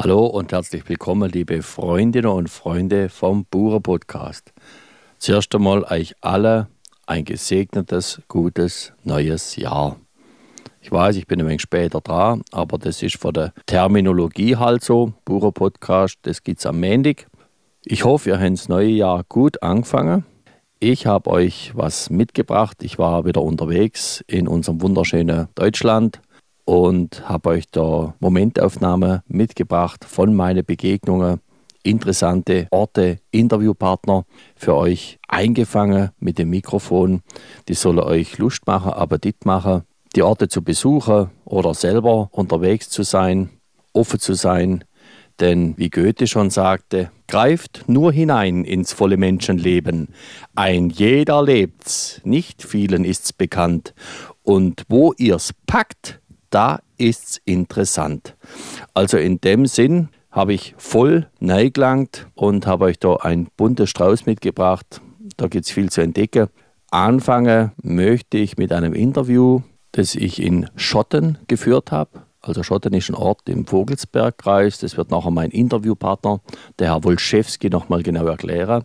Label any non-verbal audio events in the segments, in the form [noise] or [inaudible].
Hallo und herzlich willkommen, liebe Freundinnen und Freunde vom Bure Podcast. Zuerst einmal euch alle ein gesegnetes, gutes neues Jahr. Ich weiß, ich bin ein wenig später dran, aber das ist von der Terminologie halt so. Bure Podcast, das gibt es am Montag. Ich hoffe, ihr habt das neue Jahr gut angefangen. Ich habe euch was mitgebracht. Ich war wieder unterwegs in unserem wunderschönen Deutschland und habe euch da Momentaufnahme mitgebracht von meinen Begegnungen. Interessante Orte, Interviewpartner für euch eingefangen mit dem Mikrofon. Die sollen euch Lust machen, Appetit machen, die Orte zu besuchen oder selber unterwegs zu sein, offen zu sein. Denn wie Goethe schon sagte, greift nur hinein ins volle Menschenleben. Ein jeder lebt's, nicht vielen ist's bekannt. Und wo ihr's packt, da ist's interessant. Also in dem Sinn habe ich voll neigelangt und habe euch da ein buntes Strauß mitgebracht. Da gibt es viel zu entdecken. Anfangen möchte ich mit einem Interview, das ich in Schotten geführt habe. Also Schotten ist ein Ort im Vogelsbergkreis. Das wird nachher mein Interviewpartner, der Herr Wolszewski, nochmal genau erklären.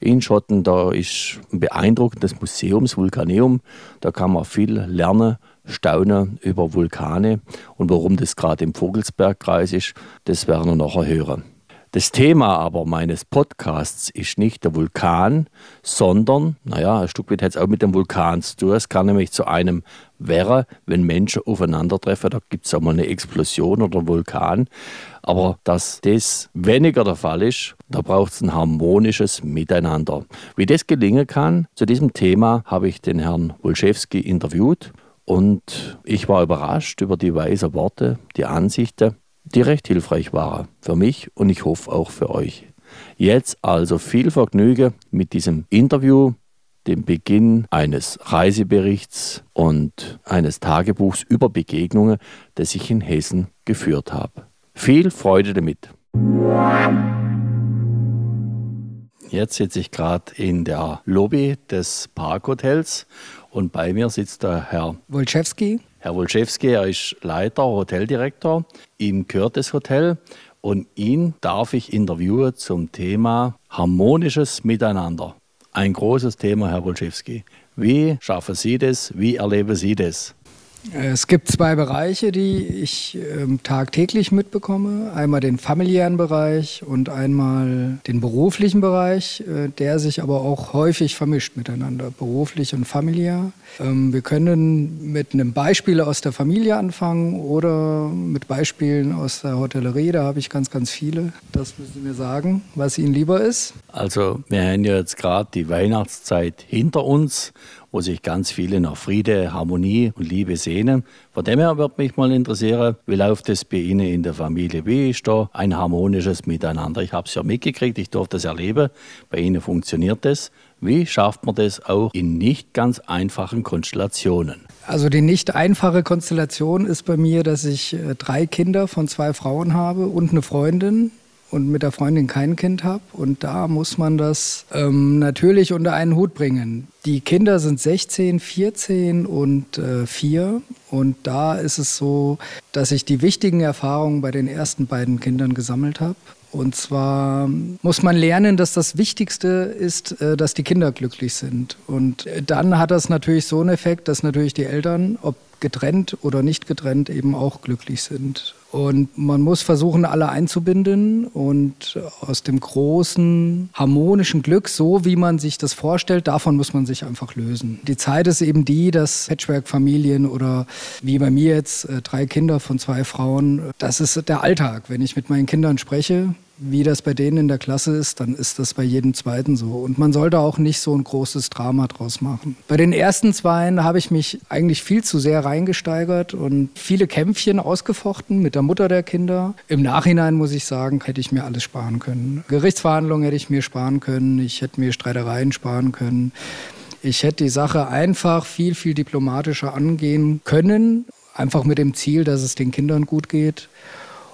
In Schotten, da ist ein beeindruckendes Museum, das Vulkaneum. Da kann man viel lernen staunen über Vulkane und warum das gerade im Vogelsbergkreis ist, das werden wir nachher hören. Das Thema aber meines Podcasts ist nicht der Vulkan, sondern, naja, ein Stück weit hat es auch mit dem Vulkan zu tun. Es kann nämlich zu einem wäre, wenn Menschen aufeinandertreffen, da gibt es auch mal eine Explosion oder einen Vulkan. Aber dass das weniger der Fall ist, da braucht es ein harmonisches Miteinander. Wie das gelingen kann, zu diesem Thema habe ich den Herrn Wolszewski interviewt und ich war überrascht über die weisen Worte, die Ansichten, die recht hilfreich waren für mich und ich hoffe auch für euch. Jetzt also viel Vergnügen mit diesem Interview, dem Beginn eines Reiseberichts und eines Tagebuchs über Begegnungen, das ich in Hessen geführt habe. Viel Freude damit. Jetzt sitze ich gerade in der Lobby des Parkhotels und bei mir sitzt der Herr Wolczewski. Herr Wolczewski, er ist Leiter, Hoteldirektor im Curtis Hotel und ihn darf ich interviewen zum Thema harmonisches Miteinander. Ein großes Thema, Herr Wolczewski. Wie schaffen Sie das? Wie erleben Sie das? Es gibt zwei Bereiche, die ich äh, tagtäglich mitbekomme. Einmal den familiären Bereich und einmal den beruflichen Bereich, äh, der sich aber auch häufig vermischt miteinander, beruflich und familiär. Ähm, wir können mit einem Beispiel aus der Familie anfangen oder mit Beispielen aus der Hotellerie. Da habe ich ganz, ganz viele. Das müssen Sie mir sagen, was Ihnen lieber ist. Also wir haben ja jetzt gerade die Weihnachtszeit hinter uns wo sich ganz viele nach Friede, Harmonie und Liebe sehnen. Von dem her würde mich mal interessieren, wie läuft es bei Ihnen in der Familie? Wie ist da ein harmonisches Miteinander? Ich habe es ja mitgekriegt, ich durfte das erleben. Bei Ihnen funktioniert das. Wie schafft man das auch in nicht ganz einfachen Konstellationen? Also die nicht einfache Konstellation ist bei mir, dass ich äh, drei Kinder von zwei Frauen habe und eine Freundin und mit der Freundin kein Kind habe. Und da muss man das ähm, natürlich unter einen Hut bringen. Die Kinder sind 16, 14 und äh, 4. Und da ist es so, dass ich die wichtigen Erfahrungen bei den ersten beiden Kindern gesammelt habe. Und zwar muss man lernen, dass das Wichtigste ist, äh, dass die Kinder glücklich sind. Und äh, dann hat das natürlich so einen Effekt, dass natürlich die Eltern, ob getrennt oder nicht getrennt, eben auch glücklich sind. Und man muss versuchen, alle einzubinden und aus dem großen harmonischen Glück, so wie man sich das vorstellt, davon muss man sich einfach lösen. Die Zeit ist eben die, dass Patchwork-Familien oder wie bei mir jetzt äh, drei Kinder von zwei Frauen, das ist der Alltag. Wenn ich mit meinen Kindern spreche, wie das bei denen in der Klasse ist, dann ist das bei jedem zweiten so. Und man sollte auch nicht so ein großes Drama draus machen. Bei den ersten zweien habe ich mich eigentlich viel zu sehr reingesteigert und viele Kämpfchen ausgefochten mit der Mutter der Kinder. Im Nachhinein muss ich sagen, hätte ich mir alles sparen können. Gerichtsverhandlungen hätte ich mir sparen können, ich hätte mir Streitereien sparen können. Ich hätte die Sache einfach viel, viel diplomatischer angehen können, einfach mit dem Ziel, dass es den Kindern gut geht.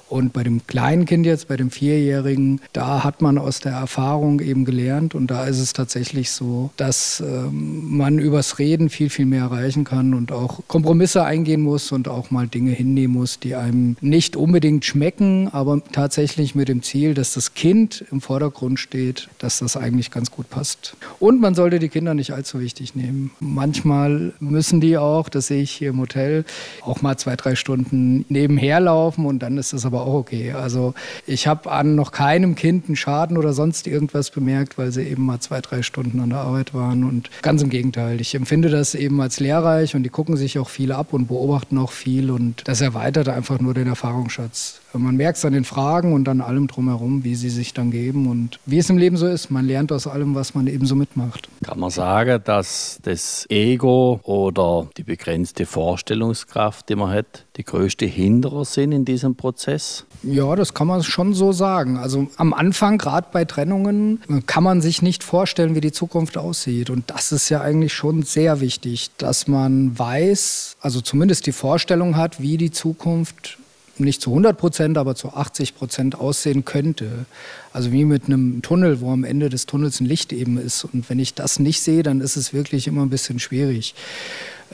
Und bei dem kleinen Kind jetzt, bei dem Vierjährigen, da hat man aus der Erfahrung eben gelernt und da ist es tatsächlich so, dass ähm, man übers Reden viel, viel mehr erreichen kann und auch Kompromisse eingehen muss und auch mal Dinge hinnehmen muss, die einem nicht unbedingt schmecken, aber tatsächlich mit dem Ziel, dass das Kind im Vordergrund steht, dass das eigentlich ganz gut passt. Und man sollte die Kinder nicht allzu wichtig nehmen. Manchmal müssen die auch, das sehe ich hier im Hotel, auch mal zwei, drei Stunden nebenher laufen und dann ist das aber auch okay. Also ich habe an noch keinem Kind einen Schaden oder sonst irgendwas bemerkt, weil sie eben mal zwei, drei Stunden an der Arbeit waren. Und ganz im Gegenteil, ich empfinde das eben als lehrreich und die gucken sich auch viel ab und beobachten auch viel und das erweitert einfach nur den Erfahrungsschatz. Man merkt es an den Fragen und an allem drumherum, wie sie sich dann geben und wie es im Leben so ist. Man lernt aus allem, was man eben so mitmacht. Kann man sagen, dass das Ego oder die begrenzte Vorstellungskraft, die man hat, die größte Hinderer sind in diesem Prozess? Ja, das kann man schon so sagen. Also am Anfang, gerade bei Trennungen, kann man sich nicht vorstellen, wie die Zukunft aussieht. Und das ist ja eigentlich schon sehr wichtig, dass man weiß, also zumindest die Vorstellung hat, wie die Zukunft nicht zu 100 Prozent, aber zu 80 Prozent aussehen könnte. Also wie mit einem Tunnel, wo am Ende des Tunnels ein Licht eben ist. Und wenn ich das nicht sehe, dann ist es wirklich immer ein bisschen schwierig.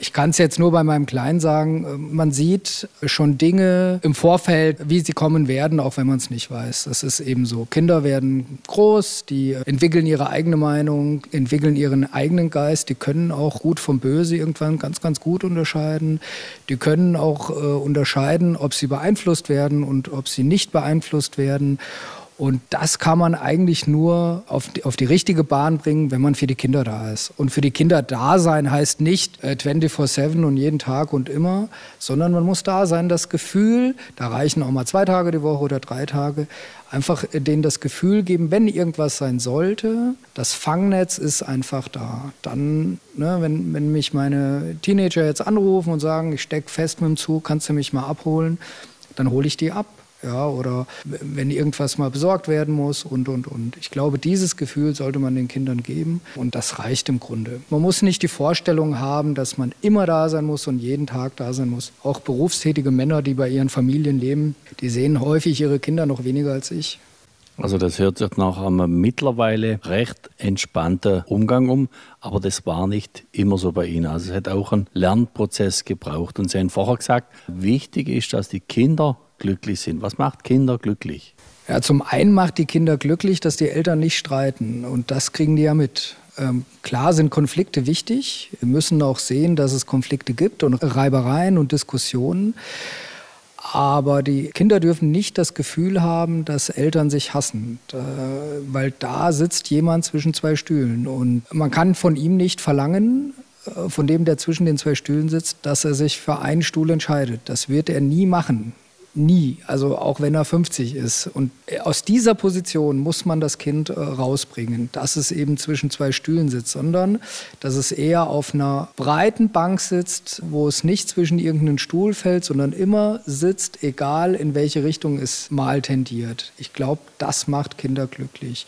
Ich kann es jetzt nur bei meinem Kleinen sagen, äh, man sieht schon Dinge im Vorfeld, wie sie kommen werden, auch wenn man es nicht weiß. Das ist eben so. Kinder werden groß, die entwickeln ihre eigene Meinung, entwickeln ihren eigenen Geist, die können auch gut vom Böse irgendwann ganz, ganz gut unterscheiden. Die können auch äh, unterscheiden, ob sie beeinflusst werden und ob sie nicht beeinflusst werden. Und das kann man eigentlich nur auf die, auf die richtige Bahn bringen, wenn man für die Kinder da ist. Und für die Kinder da sein heißt nicht äh, 24-7 und jeden Tag und immer, sondern man muss da sein, das Gefühl, da reichen auch mal zwei Tage die Woche oder drei Tage, einfach äh, denen das Gefühl geben, wenn irgendwas sein sollte, das Fangnetz ist einfach da. Dann, ne, wenn, wenn mich meine Teenager jetzt anrufen und sagen, ich stecke fest mit dem Zug, kannst du mich mal abholen, dann hole ich die ab ja, oder wenn irgendwas mal besorgt werden muss und, und, und. Ich glaube, dieses Gefühl sollte man den Kindern geben und das reicht im Grunde. Man muss nicht die Vorstellung haben, dass man immer da sein muss und jeden Tag da sein muss. Auch berufstätige Männer, die bei ihren Familien leben, die sehen häufig ihre Kinder noch weniger als ich. Also das hört sich nach einem mittlerweile recht entspannten Umgang um, aber das war nicht immer so bei Ihnen. Also es hat auch einen Lernprozess gebraucht. Und Sie haben vorher gesagt, wichtig ist, dass die Kinder glücklich sind. Was macht Kinder glücklich? Ja, zum einen macht die Kinder glücklich, dass die Eltern nicht streiten. Und das kriegen die ja mit. Ähm, klar sind Konflikte wichtig. Wir müssen auch sehen, dass es Konflikte gibt und Reibereien und Diskussionen. Aber die Kinder dürfen nicht das Gefühl haben, dass Eltern sich hassen, weil da sitzt jemand zwischen zwei Stühlen. Und man kann von ihm nicht verlangen, äh, von dem, der zwischen den zwei Stühlen sitzt, dass er sich für einen Stuhl entscheidet. Das wird er nie machen. Nie, also auch wenn er 50 ist. Und aus dieser Position muss man das Kind äh, rausbringen, dass es eben zwischen zwei Stühlen sitzt, sondern dass es eher auf einer breiten Bank sitzt, wo es nicht zwischen irgendeinen Stuhl fällt, sondern immer sitzt, egal in welche Richtung es mal tendiert. Ich glaube, das macht Kinder glücklich.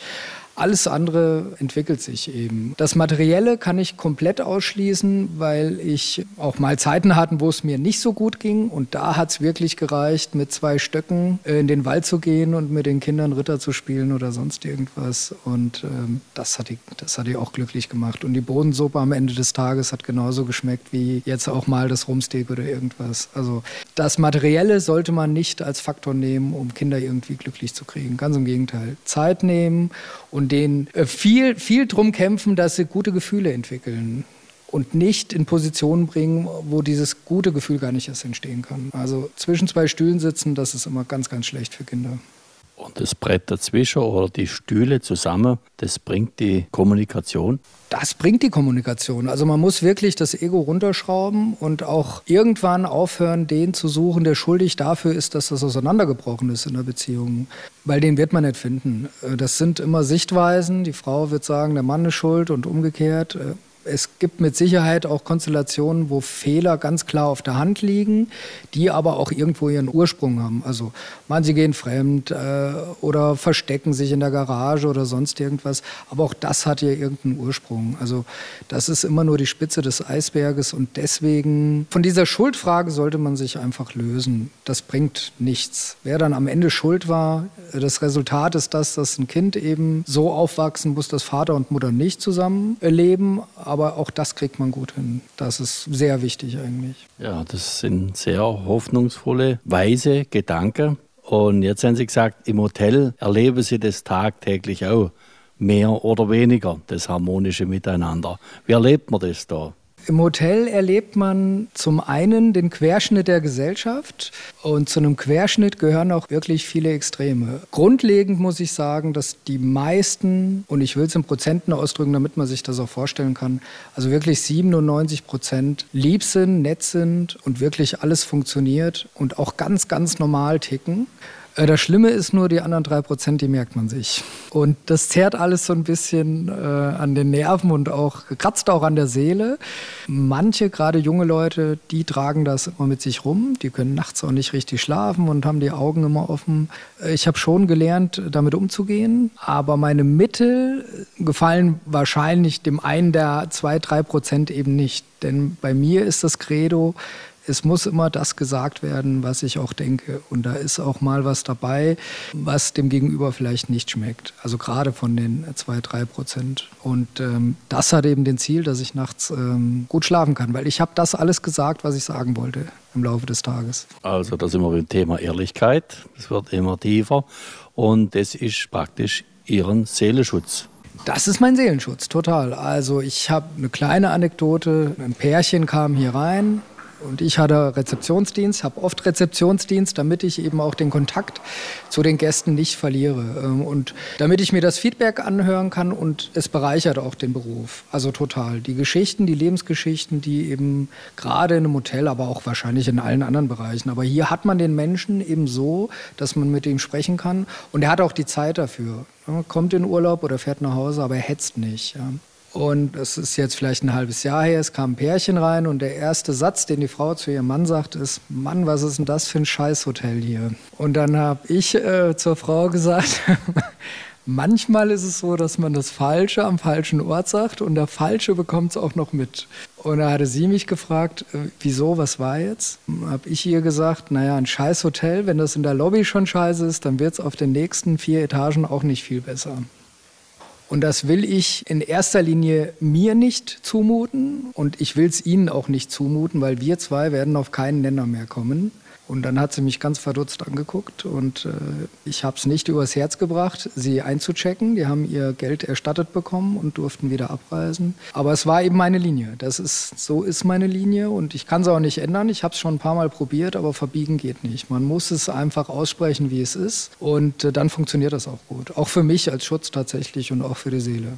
Alles andere entwickelt sich eben. Das Materielle kann ich komplett ausschließen, weil ich auch mal Zeiten hatte, wo es mir nicht so gut ging. Und da hat es wirklich gereicht, mit zwei Stöcken in den Wald zu gehen und mit den Kindern Ritter zu spielen oder sonst irgendwas. Und ähm, das, hat die, das hat die auch glücklich gemacht. Und die Bodensuppe am Ende des Tages hat genauso geschmeckt wie jetzt auch mal das Rumsteak oder irgendwas. Also das Materielle sollte man nicht als Faktor nehmen, um Kinder irgendwie glücklich zu kriegen. Ganz im Gegenteil. Zeit nehmen und und denen äh, viel, viel drum kämpfen, dass sie gute Gefühle entwickeln und nicht in Positionen bringen, wo dieses gute Gefühl gar nicht erst entstehen kann. Also zwischen zwei Stühlen sitzen, das ist immer ganz, ganz schlecht für Kinder. Und das Brett dazwischen oder die Stühle zusammen, das bringt die Kommunikation? Das bringt die Kommunikation. Also man muss wirklich das Ego runterschrauben und auch irgendwann aufhören, den zu suchen, der schuldig dafür ist, dass das auseinandergebrochen ist in der Beziehung. Weil den wird man nicht finden. Äh, das sind immer Sichtweisen. Die Frau wird sagen, der Mann ist schuld und umgekehrt. Es gibt mit Sicherheit auch Konstellationen, wo Fehler ganz klar auf der Hand liegen, die aber auch irgendwo ihren Ursprung haben. Also man, sie gehen fremd äh, oder verstecken sich in der Garage oder sonst irgendwas. Aber auch das hat ja irgendeinen Ursprung. Also das ist immer nur die Spitze des Eisberges und deswegen von dieser Schuldfrage sollte man sich einfach lösen. Das bringt nichts. Wer dann am Ende schuld war, das Resultat ist das, dass ein Kind eben so aufwachsen muss, dass Vater und Mutter nicht zusammen leben aber auch das kriegt man gut hin. Das ist sehr wichtig eigentlich. Ja, das sind sehr hoffnungsvolle, weise Gedanken. Und jetzt haben Sie gesagt, im Hotel erleben Sie das tagtäglich auch mehr oder weniger, das harmonische Miteinander. Wie erlebt man das da? Im Hotel erlebt man zum einen den Querschnitt der Gesellschaft und zu einem Querschnitt gehören auch wirklich viele Extreme. Grundlegend muss ich sagen, dass die meisten, und ich will es in Prozenten ausdrücken, damit man sich das auch vorstellen kann, also wirklich 97 Prozent lieb sind, nett sind und wirklich alles funktioniert und auch ganz, ganz normal ticken. Äh, das Schlimme ist nur, die anderen drei Prozent, die merkt man sich. Und das zerrt alles so ein bisschen äh, an den Nerven und auch kratzt auch an der Seele. Manche, gerade junge Leute, die tragen das immer mit sich rum. Die können nachts auch nicht richtig schlafen und haben die Augen immer offen. Äh, ich habe schon gelernt, damit umzugehen. Aber meine Mittel gefallen wahrscheinlich dem einen der zwei, drei Prozent eben nicht. Denn bei mir ist das Credo, es muss immer das gesagt werden, was ich auch denke. Und da ist auch mal was dabei, was dem Gegenüber vielleicht nicht schmeckt. Also gerade von den zwei, drei Prozent. Und ähm, das hat eben den Ziel, dass ich nachts ähm, gut schlafen kann, weil ich habe das alles gesagt, was ich sagen wollte im Laufe des Tages. Also da sind wir beim Thema Ehrlichkeit. Es wird immer tiefer. Und das ist praktisch Ihren Seelenschutz. Das ist mein Seelenschutz, total. Also ich habe eine kleine Anekdote. Ein Pärchen kam hier rein, und ich hatte Rezeptionsdienst, habe oft Rezeptionsdienst, damit ich eben auch den Kontakt zu den Gästen nicht verliere. Ähm, und damit ich mir das Feedback anhören kann und es bereichert auch den Beruf. Also total. Die Geschichten, die Lebensgeschichten, die eben gerade in einem Hotel, aber auch wahrscheinlich in allen anderen Bereichen. Aber hier hat man den Menschen eben so, dass man mit ihm sprechen kann. Und er hat auch die Zeit dafür. Kommt in Urlaub oder fährt nach Hause, aber er hetzt nicht. Und es ist jetzt vielleicht ein halbes Jahr her, es kam ein Pärchen rein und der erste Satz, den die Frau zu ihrem Mann sagt, ist, Mann, was ist denn das für ein Scheißhotel hier? Und dann habe ich äh, zur Frau gesagt, [laughs] manchmal ist es so, dass man das Falsche am falschen Ort sagt und der Falsche bekommt es auch noch mit. Und da hatte sie mich gefragt, äh, wieso, was war jetzt? Habe ich ihr gesagt, naja, ein Scheißhotel, wenn das in der Lobby schon scheiße ist, dann wird es auf den nächsten vier Etagen auch nicht viel besser. Und das will ich in erster Linie mir nicht zumuten und ich will es Ihnen auch nicht zumuten, weil wir zwei werden auf keinen Nenner mehr kommen. Und dann hat sie mich ganz verdutzt angeguckt und äh, ich habe es nicht übers Herz gebracht, sie einzuchecken. Die haben ihr Geld erstattet bekommen und durften wieder abreisen. Aber es war eben meine Linie. Das ist, so ist meine Linie und ich kann es auch nicht ändern. Ich habe es schon ein paar Mal probiert, aber verbiegen geht nicht. Man muss es einfach aussprechen, wie es ist und äh, dann funktioniert das auch gut. Auch für mich als Schutz tatsächlich und auch für die Seele.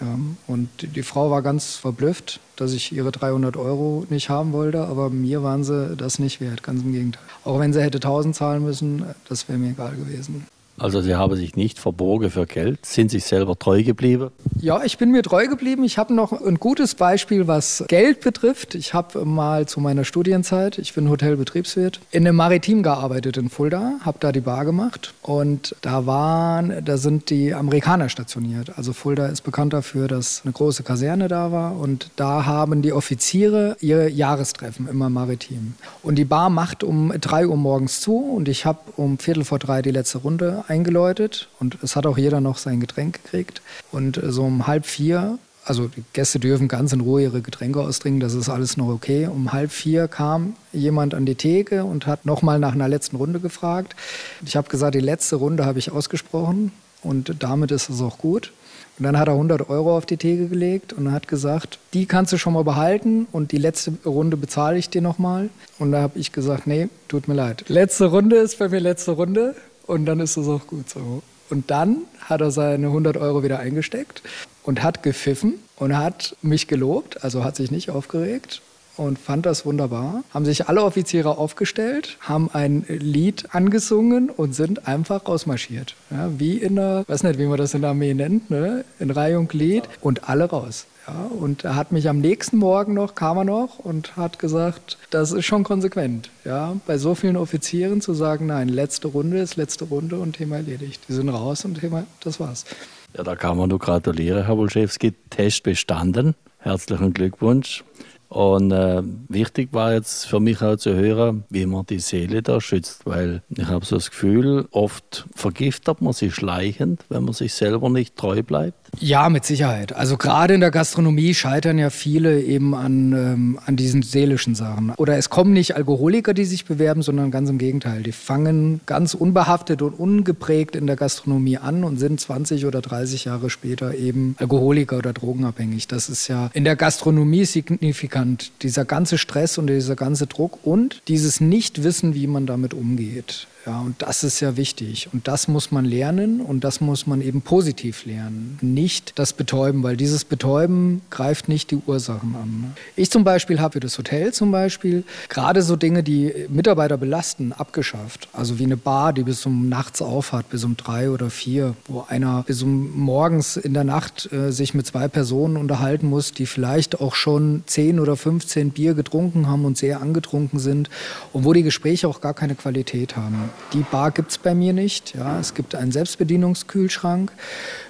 Ja, und die Frau war ganz verblüfft, dass ich ihre 300 Euro nicht haben wollte, aber mir waren sie das nicht wert, ganz im Gegenteil. Auch wenn sie hätte 1000 zahlen müssen, das wäre mir egal gewesen. Also Sie haben sich nicht verborgen für Geld, sind sich selber treu geblieben? Ja, ich bin mir treu geblieben. Ich habe noch ein gutes Beispiel, was Geld betrifft. Ich habe mal zu meiner Studienzeit, ich bin Hotelbetriebswirt, in einem Maritim gearbeitet in Fulda, habe da die Bar gemacht und da waren, da sind die Amerikaner stationiert. Also Fulda ist bekannt dafür, dass eine große Kaserne da war und da haben die Offiziere ihre Jahrestreffen immer maritim. Und die Bar macht um drei Uhr morgens zu und ich habe um Viertel vor drei die letzte Runde eingeläutet und es hat auch jeder noch sein Getränk gekriegt. Und so um halb vier, also die Gäste dürfen ganz in Ruhe ihre Getränke austrinken, das ist alles noch okay. Um halb vier kam jemand an die Theke und hat nochmal nach einer letzten Runde gefragt. Ich habe gesagt, die letzte Runde habe ich ausgesprochen und damit ist es auch gut. Und dann hat er 100 Euro auf die Theke gelegt und hat gesagt, die kannst du schon mal behalten und die letzte Runde bezahle ich dir nochmal. Und da habe ich gesagt, nee, tut mir leid. Letzte Runde ist bei mir letzte Runde und dann ist es auch gut so. Und dann hat er seine 100 Euro wieder eingesteckt und hat gepfiffen und hat mich gelobt, also hat sich nicht aufgeregt und fand das wunderbar. Haben sich alle Offiziere aufgestellt, haben ein Lied angesungen und sind einfach rausmarschiert. Ja, wie in der, weiß nicht, wie man das in der Armee nennt, ne? in Reihe und Glied und alle raus. Ja, und er hat mich am nächsten Morgen noch, kam er noch und hat gesagt, das ist schon konsequent. Ja, bei so vielen Offizieren zu sagen, nein, letzte Runde ist letzte Runde und Thema erledigt. Die sind raus und Thema, das war's. Ja, da kann man nur gratulieren, Herr Wolszewski. Test bestanden. Herzlichen Glückwunsch. Und äh, wichtig war jetzt für mich auch zu hören, wie man die Seele da schützt, weil ich habe so das Gefühl, oft vergiftet man sich schleichend, wenn man sich selber nicht treu bleibt. Ja, mit Sicherheit. Also gerade in der Gastronomie scheitern ja viele eben an, ähm, an diesen seelischen Sachen. Oder es kommen nicht Alkoholiker, die sich bewerben, sondern ganz im Gegenteil. Die fangen ganz unbehaftet und ungeprägt in der Gastronomie an und sind 20 oder 30 Jahre später eben Alkoholiker oder drogenabhängig. Das ist ja in der Gastronomie signifikant. Dieser ganze Stress und dieser ganze Druck und dieses Nichtwissen, wie man damit umgeht. Ja, und das ist ja wichtig. Und das muss man lernen und das muss man eben positiv lernen. Nicht das Betäuben, weil dieses Betäuben greift nicht die Ursachen an. Ich zum Beispiel habe für das Hotel zum Beispiel gerade so Dinge, die Mitarbeiter belasten, abgeschafft. Also wie eine Bar, die bis um nachts auf hat, bis um drei oder vier, wo einer bis um morgens in der Nacht äh, sich mit zwei Personen unterhalten muss, die vielleicht auch schon zehn oder 15 Bier getrunken haben und sehr angetrunken sind und wo die Gespräche auch gar keine Qualität haben. Die Bar gibt es bei mir nicht. Ja, es gibt einen Selbstbedienungskühlschrank.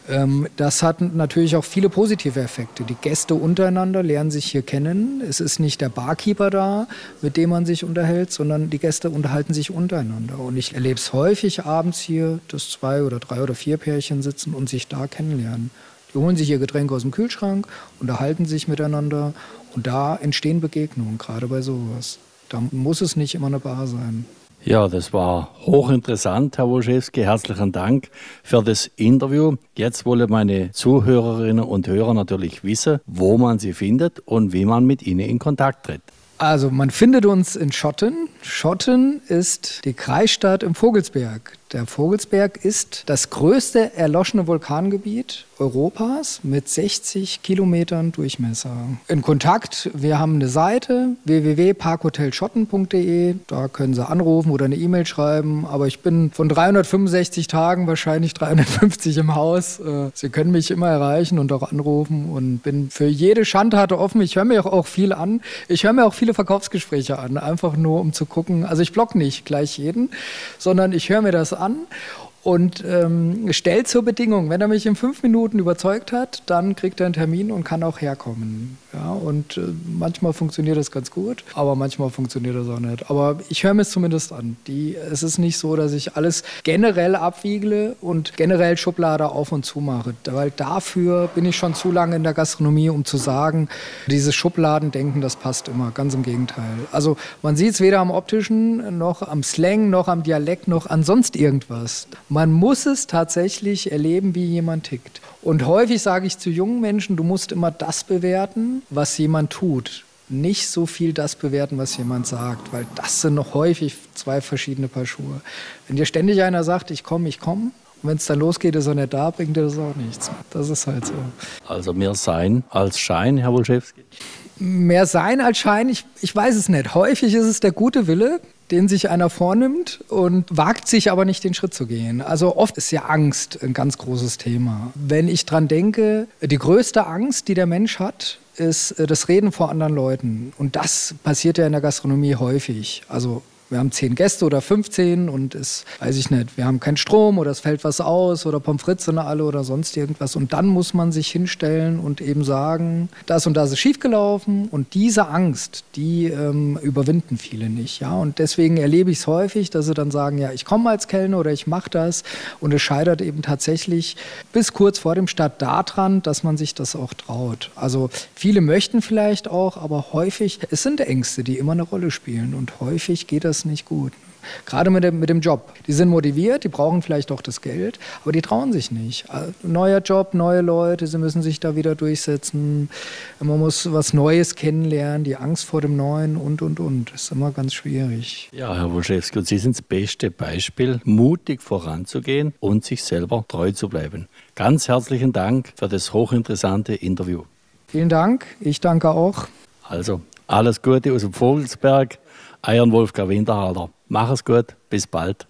Ähm, das hat natürlich auch viele positive Effekte. Die Gäste untereinander lernen sich hier kennen. Es ist nicht der Barkeeper da, mit dem man sich unterhält, sondern die Gäste unterhalten sich untereinander. Und ich erlebe es häufig abends hier, dass zwei oder drei oder vier Pärchen sitzen und sich da kennenlernen. Die holen sich ihr Getränk aus dem Kühlschrank, unterhalten sich miteinander und da entstehen Begegnungen, gerade bei sowas. Da muss es nicht immer eine Bar sein. Ja, das war hochinteressant, Herr Woschewski. Herzlichen Dank für das Interview. Jetzt wollen meine Zuhörerinnen und Hörer natürlich wissen, wo man sie findet und wie man mit ihnen in Kontakt tritt. Also man findet uns in Schotten. Schotten ist die Kreisstadt im Vogelsberg. Der Vogelsberg ist das größte erloschene Vulkangebiet Europas mit 60 Kilometern Durchmesser. In Kontakt, wir haben eine Seite www.parkhotelschotten.de. Da können Sie anrufen oder eine E-Mail schreiben. Aber ich bin von 365 Tagen wahrscheinlich 350 im Haus. Äh, Sie können mich immer erreichen und auch anrufen und bin für jede Schandtate offen. Ich höre mir auch viel an. Ich höre mir auch viele Verkaufsgespräche an, einfach nur um zu gucken. Also ich block nicht gleich jeden, sondern ich höre mir das an und ähm, stellt zur Bedingung, wenn er mich in fünf Minuten überzeugt hat, dann kriegt er einen Termin und kann auch herkommen. Ja, und äh, manchmal funktioniert das ganz gut, aber manchmal funktioniert das auch nicht. Aber ich höre mir es zumindest an. Die, es ist nicht so, dass ich alles generell abwiegle und generell Schublade auf und zu mache, weil dafür bin ich schon zu lange in der Gastronomie, um zu sagen, dieses Schubladendenken, das passt immer. Ganz im Gegenteil. Also man sieht es weder am optischen noch am Slang noch am Dialekt noch an sonst irgendwas. Man muss es tatsächlich erleben, wie jemand tickt. Und häufig sage ich zu jungen Menschen, du musst immer das bewerten, was jemand tut. Nicht so viel das bewerten, was jemand sagt, weil das sind noch häufig zwei verschiedene Paar Schuhe. Wenn dir ständig einer sagt, ich komme, ich komme, und wenn es dann losgeht, ist er nicht da, bringt dir das auch nichts. Das ist halt so. Also mehr Sein als Schein, Herr Wolszewski? Mehr Sein als Schein, ich, ich weiß es nicht. Häufig ist es der gute Wille, den sich einer vornimmt und wagt sich aber nicht den Schritt zu gehen. Also oft ist ja Angst ein ganz großes Thema. Wenn ich dran denke, die größte Angst, die der Mensch hat, ist äh, das Reden vor anderen Leuten. Und das passiert ja in der Gastronomie häufig. Also wir haben zehn Gäste oder 15 und es, weiß ich nicht, wir haben keinen Strom oder es fällt was aus oder Pommes frites sind alle oder sonst irgendwas. Und dann muss man sich hinstellen und eben sagen, das und das ist schiefgelaufen. Und diese Angst, die ähm, überwinden viele nicht. Ja? Und deswegen erlebe ich es häufig, dass sie dann sagen, ja, ich komme als Kellner oder ich mache das. Und es scheitert eben tatsächlich bis kurz vor dem Start daran, dass man sich das auch traut. Also viele möchten vielleicht auch, aber häufig, es sind Ängste, die immer eine Rolle spielen. Und häufig geht das das nicht gut. Gerade mit dem, mit dem Job. Die sind motiviert, die brauchen vielleicht auch das Geld, aber die trauen sich nicht. Äh, neuer Job, neue Leute, sie müssen sich da wieder durchsetzen. Man muss was Neues kennenlernen, die Angst vor dem Neuen und, und, und. Das ist immer ganz schwierig. Ja, Herr Wolszewski, Sie sind das beste Beispiel, mutig voranzugehen und sich selber treu zu bleiben. Ganz herzlichen Dank für das hochinteressante Interview. Vielen Dank, ich danke auch. Also, Alles Gute aus dem Vogelsberg. Eiern Wolfgang Winterhalter. Mach es gut, bis bald.